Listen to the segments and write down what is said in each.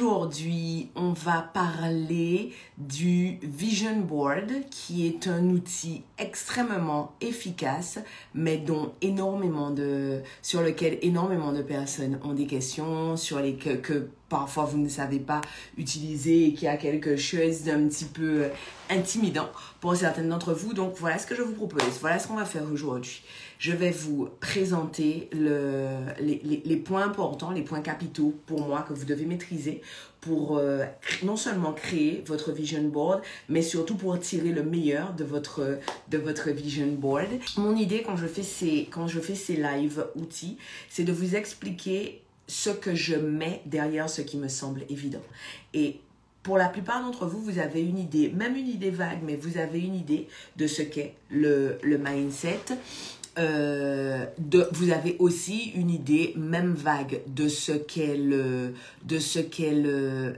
Aujourd'hui, on va parler du Vision Board, qui est un outil extrêmement efficace, mais dont énormément de, sur lequel énormément de personnes ont des questions, sur les que, parfois vous ne savez pas utiliser et qui a quelque chose d'un petit peu intimidant pour certaines d'entre vous. Donc voilà ce que je vous propose. Voilà ce qu'on va faire aujourd'hui je vais vous présenter le, les, les, points importants, les points capitaux pour moi que vous devez maîtriser pour euh, non seulement créer votre vision board, mais surtout pour tirer le meilleur de votre, vision board. Mon idée quand je fais ces, live outils, c'est de vous expliquer ce que je mets derrière ce qui me semble évident. Et pour la plupart d'entre vous, vous avez une idée, même une idée vague, mais vous avez une idée de ce qu'est le mindset. Euh, de, vous avez aussi une idée, même vague, de ce qu'est de ce qu'est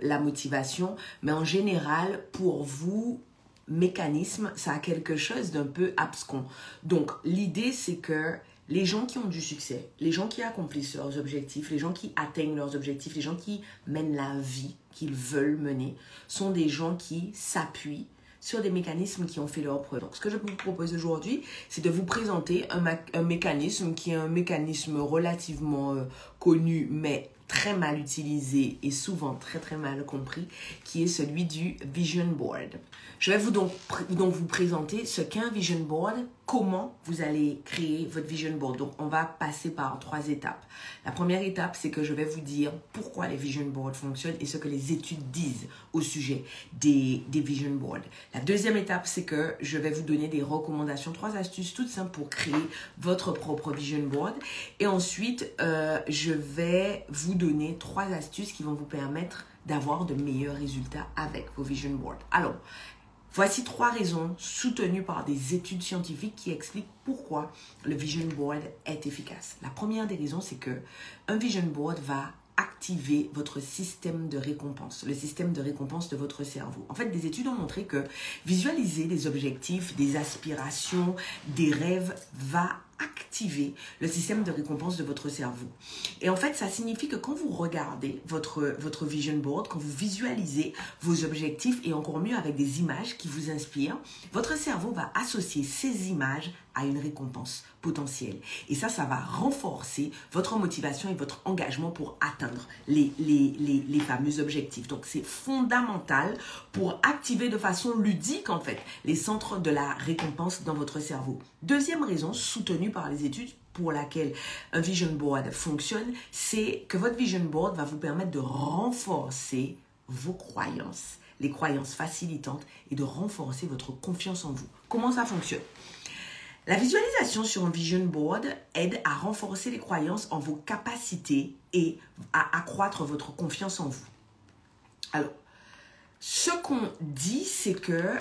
la motivation, mais en général, pour vous, mécanisme, ça a quelque chose d'un peu abscon. Donc, l'idée, c'est que les gens qui ont du succès, les gens qui accomplissent leurs objectifs, les gens qui atteignent leurs objectifs, les gens qui mènent la vie qu'ils veulent mener, sont des gens qui s'appuient sur des mécanismes qui ont fait leur preuve. Donc, ce que je vous propose aujourd'hui, c'est de vous présenter un, mécanisme qui est un mécanisme relativement euh, connu, mais très mal utilisé et souvent très très mal compris, qui est celui du Vision Board. Je vais vous donc, donc vous présenter ce qu'est un Vision Board, comment vous allez créer votre Vision Board. Donc on va passer par trois étapes. La première étape, c'est que je vais vous dire pourquoi les Vision Boards fonctionnent et ce que les études disent au sujet des, Vision Boards. La deuxième étape, c'est que je vais vous donner des recommandations, trois astuces toutes simples pour créer votre propre Vision Board. Et ensuite, euh, je vais vous donner trois astuces qui vont vous permettre d'avoir de meilleurs résultats avec vos Vision Boards. Alors, Voici trois raisons soutenues par des études scientifiques qui expliquent pourquoi le Vision Board est efficace. La première des raisons, c'est que un Vision Board va activer votre système de récompense, le système de récompense de votre cerveau. En fait, des études ont montré que visualiser des objectifs, des aspirations, des rêves va activer le système de récompense de votre cerveau. Et en fait, ça signifie que quand vous regardez votre, votre vision board, quand vous visualisez vos objectifs et encore mieux avec des images qui vous inspirent, votre cerveau va associer ces images à une récompense potentielle. Et ça, ça va renforcer votre motivation et votre engagement pour atteindre les, les, les, les fameux objectifs. Donc, c'est fondamental pour activer de façon ludique, en fait, les centres de la récompense dans votre cerveau. Deuxième raison soutenue par les études pour laquelle un vision board fonctionne, c'est que votre vision board va vous permettre de renforcer vos croyances, les croyances facilitantes et de renforcer votre confiance en vous. Comment ça fonctionne? La visualisation sur un vision board aide à renforcer les croyances en vos capacités et à accroître votre confiance en vous. Alors, ce qu'on dit, c'est que,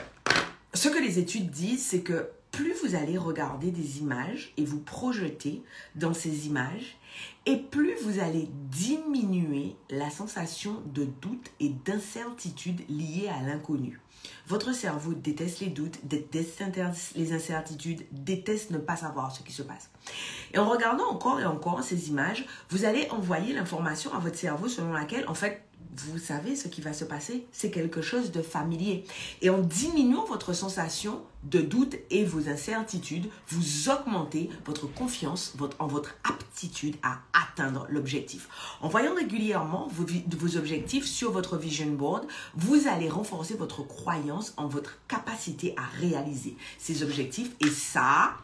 ce que les études disent, c'est que plus vous allez regarder des images et vous projeter dans ces images, et plus vous allez diminuer la sensation de doute et d'incertitude liée à l'inconnu. Votre cerveau déteste les doutes, déteste les incertitudes, déteste ne pas savoir ce qui se passe. Et en regardant encore et encore ces images, vous allez envoyer l'information à votre cerveau selon laquelle, en fait, vous savez ce qui va se passer, c'est quelque chose de familier. Et en diminuant votre sensation de doute et vos incertitudes, vous augmentez votre confiance en votre aptitude à atteindre l'objectif. En voyant régulièrement vos, vos objectifs sur votre vision board, vous allez renforcer votre croyance en votre capacité à réaliser ces objectifs. Et ça,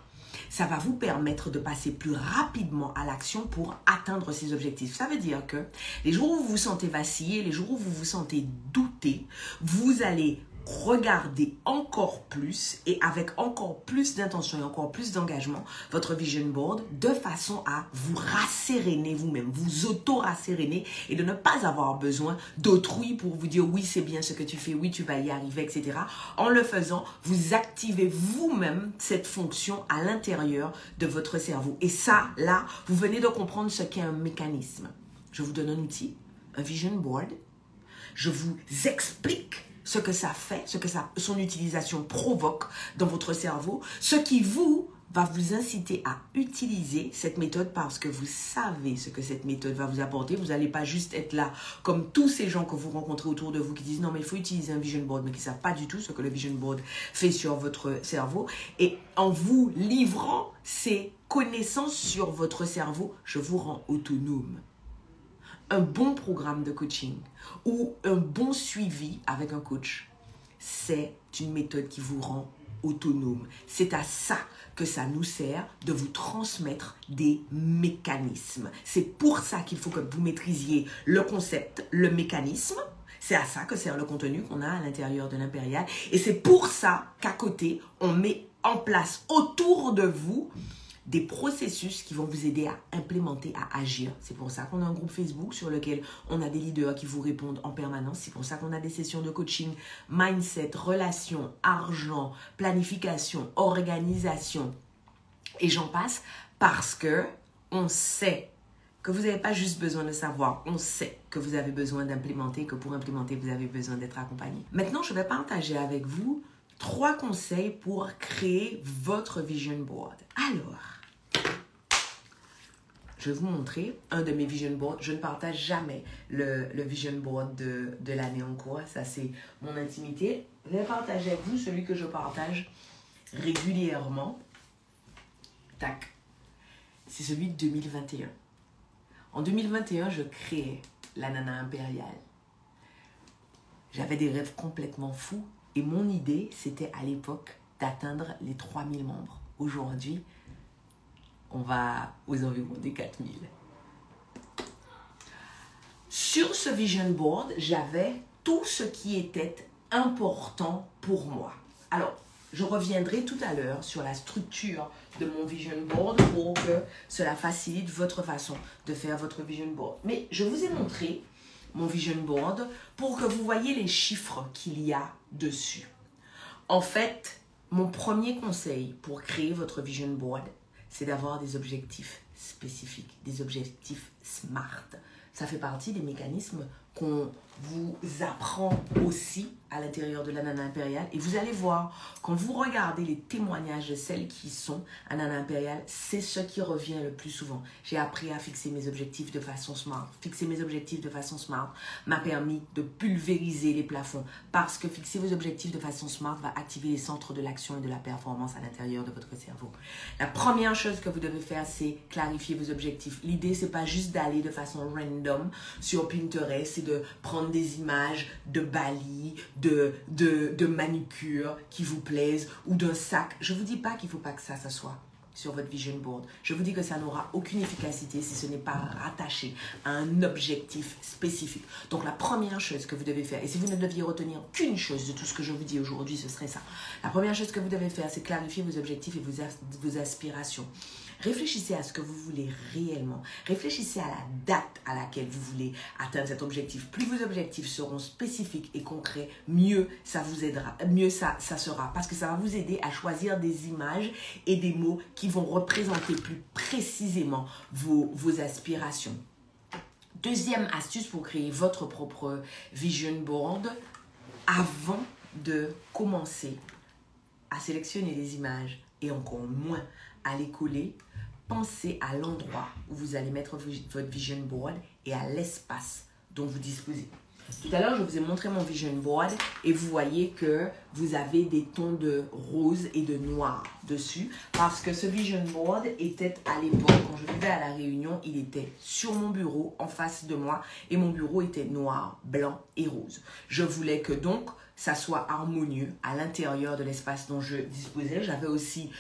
ça va vous permettre de passer plus rapidement à l'action pour atteindre ces objectifs. Ça veut dire que les jours où vous vous sentez vaciller, les jours où vous vous sentez douter, vous allez regarder encore plus et avec encore plus d'intention et encore plus d'engagement votre vision board de façon à vous rasséréner vous-même, vous auto-rasséréner et de ne pas avoir besoin d'autrui pour vous dire oui c'est bien ce que tu fais, oui tu vas y arriver, etc. En le faisant, vous activez vous-même cette fonction à l'intérieur de votre cerveau. Et ça, là, vous venez de comprendre ce qu'est un mécanisme. Je vous donne un outil, un vision board. Je vous explique ce que ça fait, ce que ça, son utilisation provoque dans votre cerveau, ce qui vous va vous inciter à utiliser cette méthode parce que vous savez ce que cette méthode va vous apporter. Vous n'allez pas juste être là comme tous ces gens que vous rencontrez autour de vous qui disent non mais il faut utiliser un vision board mais qui ne savent pas du tout ce que le vision board fait sur votre cerveau. Et en vous livrant ces connaissances sur votre cerveau, je vous rends autonome un bon programme de coaching ou un bon suivi avec un coach, c'est une méthode qui vous rend autonome. C'est à ça que ça nous sert de vous transmettre des mécanismes. C'est pour ça qu'il faut que vous maîtrisiez le concept, le mécanisme. C'est à ça que sert le contenu qu'on a à l'intérieur de l'impérial. Et c'est pour ça qu'à côté, on met en place autour de vous des processus qui vont vous aider à implémenter, à agir. C'est pour ça qu'on a un groupe Facebook sur lequel on a des leaders qui vous répondent en permanence. C'est pour ça qu'on a des sessions de coaching, mindset, relations, argent, planification, organisation. Et j'en passe parce que on sait que vous n'avez pas juste besoin de savoir, on sait que vous avez besoin d'implémenter, que pour implémenter, vous avez besoin d'être accompagné. Maintenant, je vais partager avec vous trois conseils pour créer votre vision board. Alors, je vous montrer un de mes vision boards. Je ne partage jamais le, vision board de, de l'année en cours. Ça, c'est mon intimité. Je vais partager avec vous celui que je partage régulièrement. Tac. C'est celui de 2021. En 2021, je créais la nana impériale. J'avais des rêves complètement fous et mon idée, c'était à l'époque d'atteindre les 3000 membres. Aujourd'hui, on va aux environs des 4000. Sur ce vision board, j'avais tout ce qui était important pour moi. Alors, je reviendrai tout à l'heure sur la structure de mon vision board pour que cela facilite votre façon de faire votre vision board. Mais je vous ai montré mon vision board pour que vous voyez les chiffres qu'il y a dessus. En fait, mon premier conseil pour créer votre vision board, c'est d'avoir des objectifs spécifiques, des objectifs SMART. Ça fait partie des mécanismes qu'on vous apprend aussi à l'intérieur de la nana impériale. Et vous allez voir, quand vous regardez les témoignages de celles qui sont à nana impériale, c'est ce qui revient le plus souvent. J'ai appris à fixer mes objectifs de façon smart. Fixer mes objectifs de façon smart m'a permis de pulvériser les plafonds parce que fixer vos objectifs de façon smart va activer les centres de l'action et de la performance à l'intérieur de votre cerveau. La première chose que vous devez faire, c'est clarifier vos objectifs. L'idée, c'est pas juste d'aller de façon random sur Pinterest, c'est de prendre des images de Bali, de, de, de manucure qui vous plaisent ou d'un sac. Je ne vous dis pas qu'il ne faut pas que ça, ça soit sur votre vision board. Je vous dis que ça n'aura aucune efficacité si ce n'est pas rattaché à un objectif spécifique. Donc la première chose que vous devez faire, et si vous ne deviez retenir qu'une chose de tout ce que je vous dis aujourd'hui, ce serait ça. La première chose que vous devez faire, c'est clarifier vos objectifs et vos, vos aspirations. Réfléchissez à ce que vous voulez réellement. Réfléchissez à la date à laquelle vous voulez atteindre cet objectif. Plus vos objectifs seront spécifiques et concrets, mieux ça vous aidera, mieux ça, ça sera. Parce que ça va vous aider à choisir des images et des mots qui vont représenter plus précisément vos, vos aspirations. Deuxième astuce pour créer votre propre vision board, avant de commencer à sélectionner les images et encore moins à les coller, pensez à l'endroit où vous allez mettre votre vision board et à l'espace dont vous disposez. Tout à l'heure, je vous ai montré mon vision board et vous voyez que vous avez des tons de rose et de noir dessus parce que ce vision board était à l'époque, quand je vivais à La Réunion, il était sur mon bureau en face de moi et mon bureau était noir, blanc et rose. Je voulais que donc ça soit harmonieux à l'intérieur de l'espace dont je disposais. J'avais aussi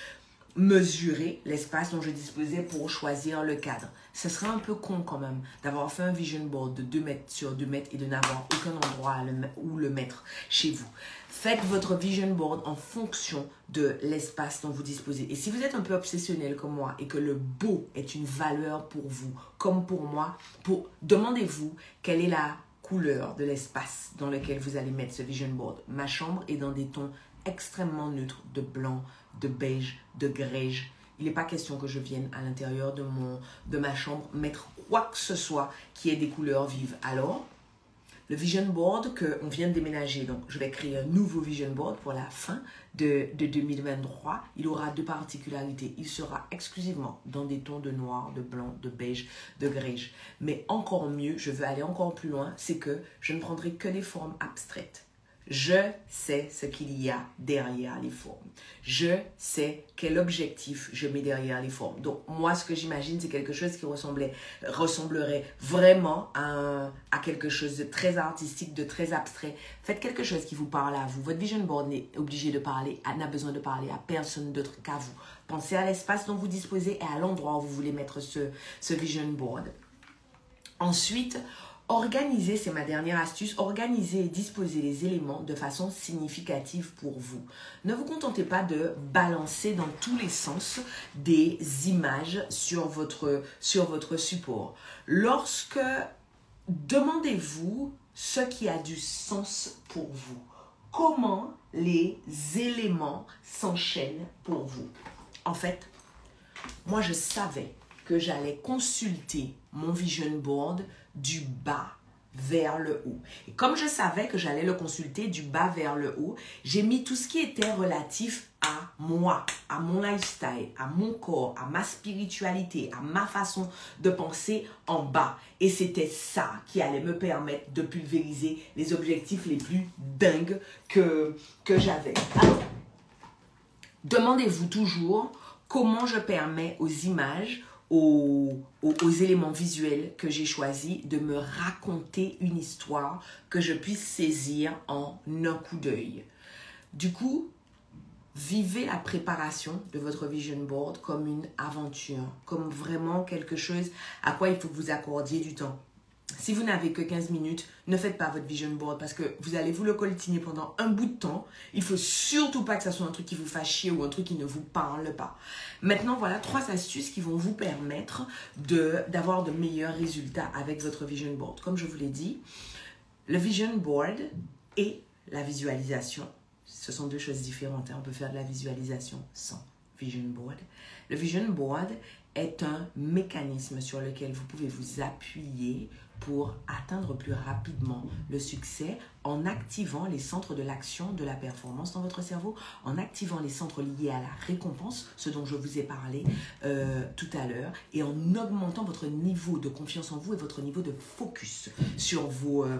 mesurer l'espace dont je disposais pour choisir le cadre. Ce serait un peu con quand même d'avoir fait un vision board de 2 mètres sur 2 mètres et de n'avoir aucun endroit où le mettre chez vous. Faites votre vision board en fonction de l'espace dont vous disposez. Et si vous êtes un peu obsessionnel comme moi et que le beau est une valeur pour vous, comme pour moi, demandez-vous quelle est la couleur de l'espace dans lequel vous allez mettre ce vision board. Ma chambre est dans des tons extrêmement neutres de blanc, de beige, de grège. Il n'est pas question que je vienne à l'intérieur de, de ma chambre mettre quoi que ce soit qui ait des couleurs vives. Alors, le vision board qu'on vient de déménager, donc je vais créer un nouveau vision board pour la fin de, de 2023. Il aura deux particularités. Il sera exclusivement dans des tons de noir, de blanc, de beige, de grège. Mais encore mieux, je veux aller encore plus loin, c'est que je ne prendrai que des formes abstraites. Je sais ce qu'il y a derrière les formes. Je sais quel objectif je mets derrière les formes. Donc moi, ce que j'imagine, c'est quelque chose qui ressemblait, ressemblerait vraiment à, quelque chose de très artistique, de très abstrait. Faites quelque chose qui vous parle à vous. Votre vision board n'est obligé de parler, n'a besoin de parler à personne d'autre qu'à vous. Pensez à l'espace dont vous disposez et à l'endroit où vous voulez mettre ce vision board. Ensuite, Organiser, c'est ma dernière astuce, organiser et disposer les éléments de façon significative pour vous. Ne vous contentez pas de balancer dans tous les sens des images sur votre, sur votre support. Lorsque demandez-vous ce qui a du sens pour vous, comment les éléments s'enchaînent pour vous. En fait, moi je savais que j'allais consulter mon vision board du bas vers le haut. Et comme je savais que j'allais le consulter du bas vers le haut, j'ai mis tout ce qui était relatif à moi, à mon lifestyle, à mon corps, à ma spiritualité, à ma façon de penser en bas. Et c'était ça qui allait me permettre de pulvériser les objectifs les plus dingues que, j'avais. Demandez-vous toujours comment je permets aux images, aux, éléments visuels que j'ai choisi de me raconter une histoire que je puisse saisir en un coup d'œil. Du coup, vivez la préparation de votre vision board comme une aventure, comme vraiment quelque chose à quoi il faut que vous accordiez du temps. Si vous n'avez que 15 minutes, ne faites pas votre vision board parce que vous allez vous le coltiner pendant un bout de temps. Il faut surtout pas que ça soit un truc qui vous fasse chier ou un truc qui ne vous parle pas. Maintenant, voilà trois astuces qui vont vous permettre d'avoir de, meilleurs résultats avec votre vision board. Comme je vous l'ai dit, le vision board et la visualisation, ce sont deux choses différentes. Hein. On peut faire de la visualisation sans vision board. Le vision board est un mécanisme sur lequel vous pouvez vous appuyer pour atteindre plus rapidement le succès en activant les centres de l'action de la performance dans votre cerveau, en activant les centres liés à la récompense, ce dont je vous ai parlé euh, tout à l'heure, et en augmentant votre niveau de confiance en vous et votre niveau de focus sur vos, euh,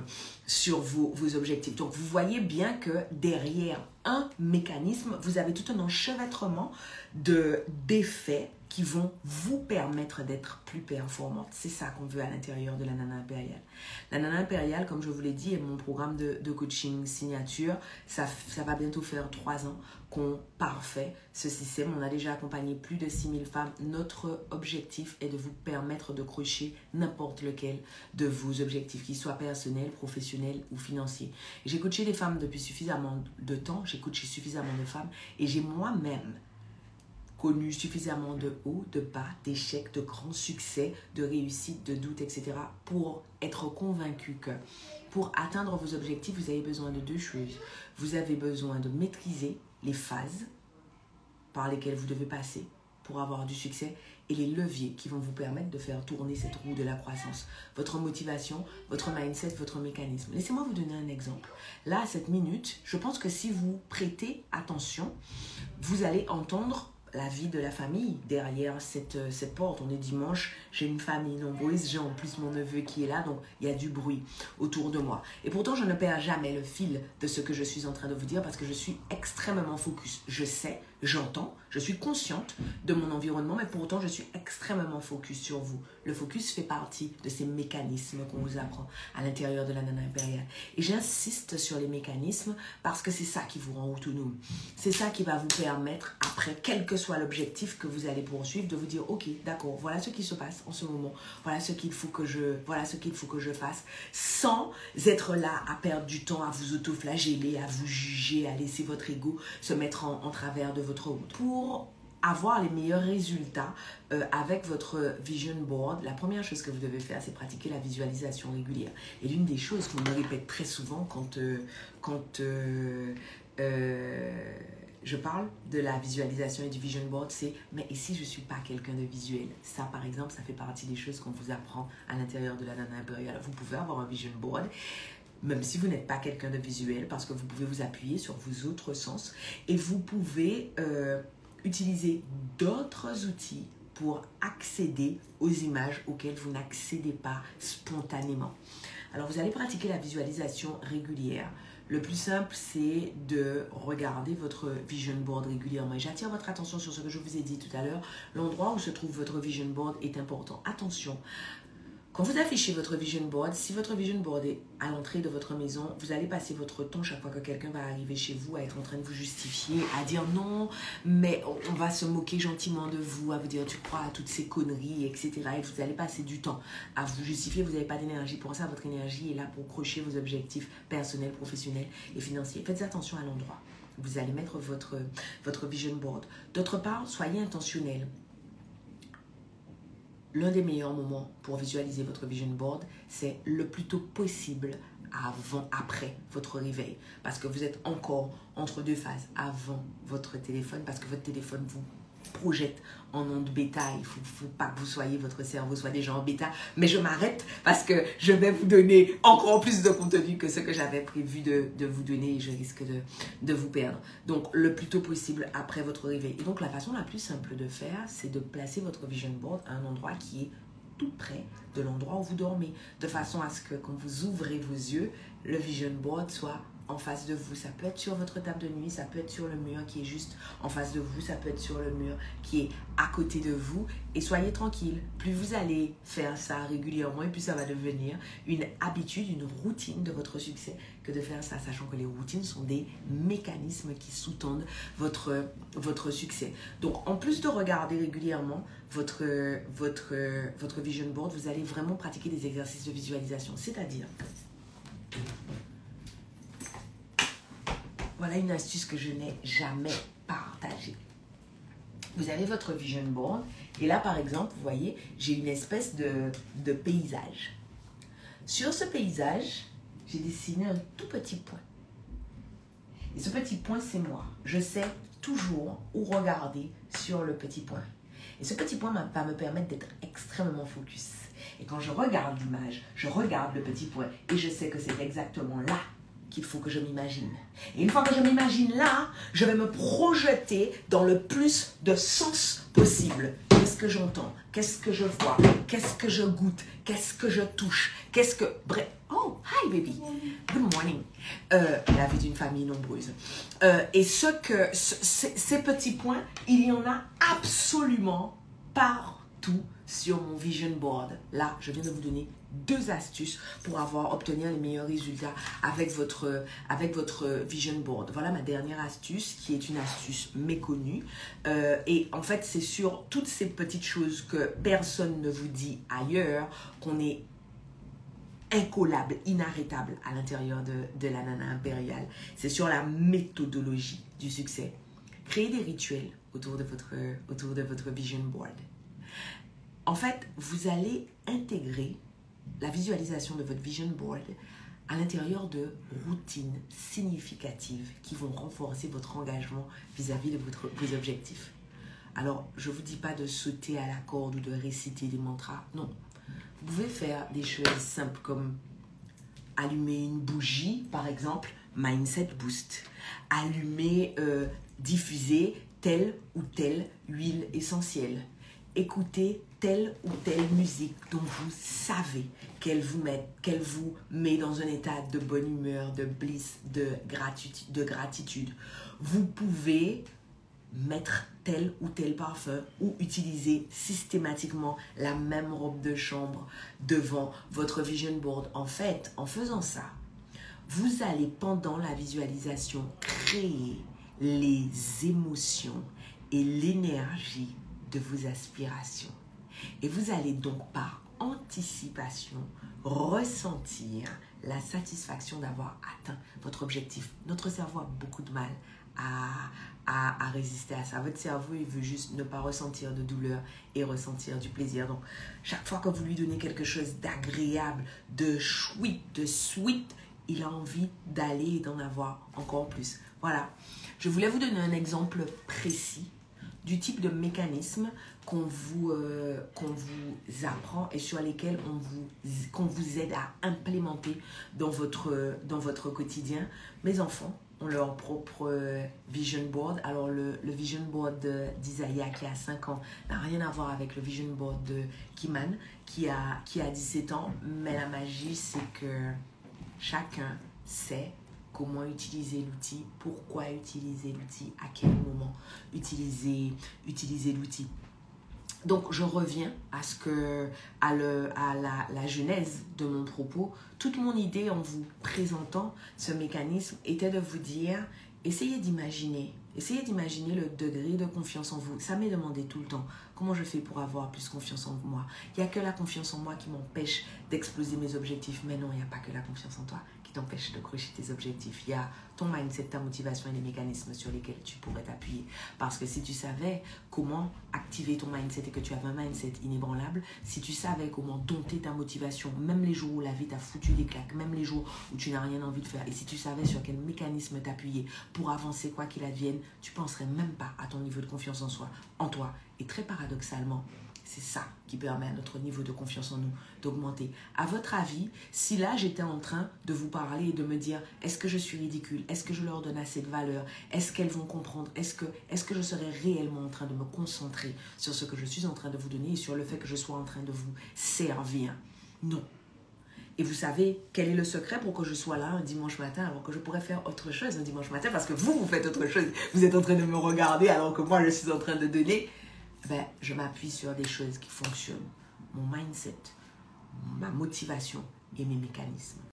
objectifs. Donc vous voyez bien que derrière un mécanisme, vous avez tout un enchevêtrement de d'effets qui vont vous permettre d'être plus performante. C'est ça qu'on veut à l'intérieur de la Nana Impériale. La Nana Impériale, comme je vous l'ai dit, est mon programme de, coaching signature. Ça, ça, va bientôt faire trois ans qu'on parfait ce système. On a déjà accompagné plus de 6000 femmes. Notre objectif est de vous permettre de crocher n'importe lequel de vos objectifs, qu'ils soient personnels, professionnels ou financiers. J'ai coaché des femmes depuis suffisamment de temps, j'ai coaché suffisamment de femmes et j'ai moi-même connu suffisamment de hauts, de bas, d'échecs, de grands succès, de réussites, de doutes, etc. pour être convaincu que pour atteindre vos objectifs, vous avez besoin de deux choses. Vous avez besoin de maîtriser les phases par lesquelles vous devez passer pour avoir du succès et les leviers qui vont vous permettre de faire tourner cette roue de la croissance. Votre motivation, votre mindset, votre mécanisme. Laissez-moi vous donner un exemple. Là, à cette minute, je pense que si vous prêtez attention, vous allez entendre la vie de la famille derrière cette, euh, cette porte. On est dimanche, j'ai une famille nombreuse, j'ai en plus mon neveu qui est là, donc il y a du bruit autour de moi. Et pourtant, je ne perds jamais le fil de ce que je suis en train de vous dire parce que je suis extrêmement focus. Je sais, j'entends, je suis consciente de mon environnement, mais pourtant, je suis extrêmement focus sur vous. Le focus fait partie de ces mécanismes qu'on vous apprend à l'intérieur de la nana impériale. Et j'insiste sur les mécanismes parce que c'est ça qui vous rend autonome. C'est ça qui va vous permettre, après après, quel que l'objectif que vous allez poursuivre, de vous dire, ok, d'accord, voilà ce qui se passe en ce moment, voilà ce qu'il faut que je, voilà ce qu'il faut que je fasse, sans être là à perdre du temps, à vous autoflageller, à vous juger, à laisser votre ego se mettre en, en travers de votre route. Pour avoir les meilleurs résultats euh, avec votre vision board, la première chose que vous devez faire, c'est pratiquer la visualisation régulière. Et l'une des choses qu'on me répète très souvent quand, euh, quand euh, je parle de la visualisation et du vision board, c'est mais si je ne suis pas quelqu'un de visuel? Ça, par exemple, ça fait partie des choses qu'on vous apprend à l'intérieur de la Nana Imperial. Vous pouvez avoir un vision board même si vous n'êtes pas quelqu'un de visuel, parce que vous pouvez vous appuyer sur vos autres sens et vous pouvez utiliser d'autres outils pour accéder aux images auxquelles vous n'accédez pas spontanément. Alors vous allez pratiquer la visualisation régulière. Le plus simple, c'est de regarder votre vision board régulièrement. Et j'attire votre attention sur ce que je vous ai dit tout à l'heure. L'endroit où se trouve votre vision board est important. Attention, quand vous affichez votre vision board, si votre vision board est à l'entrée de votre maison, vous allez passer votre temps chaque fois que quelqu'un va arriver chez vous à être en train de vous justifier, à dire non, mais on va se moquer gentiment de vous, à vous dire tu crois à toutes ces conneries, etc. Et vous allez passer du temps à vous justifier, vous n'avez pas d'énergie pour ça, votre énergie est là pour crocher vos objectifs personnels, professionnels et financiers. Faites attention à l'endroit. Vous allez mettre votre, votre vision board. D'autre part, soyez intentionnel l'un des meilleurs moments pour visualiser votre vision board, c'est le plus tôt possible avant, après votre réveil. Parce que vous êtes encore entre deux phases avant votre téléphone, parce que votre téléphone vous projette en onde bêta. Il ne faut, pas que vous soyez, votre cerveau soit déjà en bêta. Mais je m'arrête parce que je vais vous donner encore plus de contenu que ce que j'avais prévu de, vous donner et je risque de, de vous perdre. Donc, le plus tôt possible après votre réveil. Et donc, la façon la plus simple de faire, c'est de placer votre vision board à un endroit qui est tout près de l'endroit où vous dormez, de façon à ce que quand vous ouvrez vos yeux, le vision board soit en face de vous. Ça peut être sur votre table de nuit, ça peut être sur le mur qui est juste en face de vous, ça peut être sur le mur qui est à côté de vous. Et soyez tranquille, plus vous allez faire ça régulièrement et plus ça va devenir une habitude, une routine de votre succès que de faire ça, sachant que les routines sont des mécanismes qui sous-tendent votre, votre succès. Donc en plus de regarder régulièrement votre, votre, votre vision board, vous allez vraiment pratiquer des exercices de visualisation. C'est-à-dire voilà une astuce que je n'ai jamais partagée. Vous avez votre vision board et là par exemple, vous voyez, j'ai une espèce de, de paysage. Sur ce paysage, j'ai dessiné un tout petit point. Et ce petit point, c'est moi. Je sais toujours où regarder sur le petit point. Et ce petit point va me permettre d'être extrêmement focus. Et quand je regarde l'image, je regarde le petit point et je sais que c'est exactement là qu'il faut que je m'imagine. Et une fois que je m'imagine là, je vais me projeter dans le plus de sens possible. Qu'est-ce que j'entends? Qu'est-ce que je vois? Qu'est-ce que je goûte? Qu'est-ce que je touche? Qu'est-ce que... Bref. Oh, hi baby. Good morning. Euh, la vie d'une famille nombreuse. Euh, et ce que... ces petits points, il y en a absolument partout sur mon vision board. Là, je viens de vous donner deux astuces pour avoir obtenir les meilleurs résultats avec votre, avec votre vision board. Voilà ma dernière astuce qui est une astuce méconnue. Euh, et en fait, c'est sur toutes ces petites choses que personne ne vous dit ailleurs qu'on est incollable, inarrêtable à l'intérieur de, de la nana impériale. C'est sur la méthodologie du succès. Créez des rituels autour de votre, autour de votre vision board. En fait, vous allez intégrer la visualisation de votre vision board à l'intérieur de routines significatives qui vont renforcer votre engagement vis-à-vis de vos objectifs. Alors, je ne vous dis pas de sauter à la corde ou de réciter des mantras. Non. Vous pouvez faire des choses simples comme allumer une bougie, par exemple, Mindset Boost. Allumer, euh, diffuser telle ou telle huile essentielle. Écouter telle ou telle musique dont vous savez qu'elle vous met, qu'elle vous met dans un état de bonne humeur, de bliss, de gratitude, de gratitude. Vous pouvez mettre tel ou tel parfum ou utiliser systématiquement la même robe de chambre devant votre vision board. En fait, en faisant ça, vous allez pendant la visualisation créer les émotions et l'énergie de vos aspirations. Et vous allez donc par anticipation ressentir la satisfaction d'avoir atteint votre objectif. Notre cerveau a beaucoup de mal à, à, résister à ça. Votre cerveau, il veut juste ne pas ressentir de douleur et ressentir du plaisir. Donc, chaque fois que vous lui donnez quelque chose d'agréable, de chouette, de sweet, il a envie d'aller et d'en avoir encore plus. Voilà. Je voulais vous donner un exemple précis du type de mécanisme qu'on vous, euh, qu'on vous apprend et sur lesquels on vous, aide à implémenter dans votre, quotidien. Mes enfants ont leur propre euh, vision board. Alors le, vision board d'Isaiah qui a 5 ans n'a rien à voir avec le vision board de Kiman qui a, qui a 17 ans. Mais la magie, c'est que chacun sait comment utiliser l'outil, pourquoi utiliser l'outil, à quel moment utiliser, utiliser l'outil. Donc je reviens à ce que à, la, la, genèse de mon propos. Toute mon idée en vous présentant ce mécanisme était de vous dire essayez d'imaginer, essayez d'imaginer le degré de confiance en vous. Ça m'est demandé tout le temps comment je fais pour avoir plus confiance en moi? Il n'y a que la confiance en moi qui m'empêche d'exploser mes objectifs. Mais non, il n'y a pas que la confiance en toi t'empêche de crocher tes objectifs. Il y a ton mindset, ta motivation et les mécanismes sur lesquels tu pourrais t'appuyer. Parce que si tu savais comment activer ton mindset et que tu avais un mindset inébranlable, si tu savais comment dompter ta motivation, même les jours où la vie t'a foutu des claques, même les jours où tu n'as rien envie de faire, et si tu savais sur quel mécanisme t'appuyer pour avancer quoi qu'il advienne, tu penserais même pas à ton niveau de confiance en soi, en toi. Et très paradoxalement, c'est ça qui permet à notre niveau de confiance en nous d'augmenter. À votre avis, si là j'étais en train de vous parler et de me dire est-ce que je suis ridicule? Est-ce que je leur donne assez de valeur? Est-ce qu'elles vont comprendre? Est-ce que, est que je serais réellement en train de me concentrer sur ce que je suis en train de vous donner et sur le fait que je sois en train de vous servir? Non. Et vous savez quel est le secret pour que je sois là un dimanche matin alors que je pourrais faire autre chose un dimanche matin parce que vous, vous faites autre chose. Vous êtes en train de me regarder alors que moi, je suis en train de donner ben, je m'appuie sur des choses qui fonctionnent. Mon mindset, ma motivation et mes mécanismes.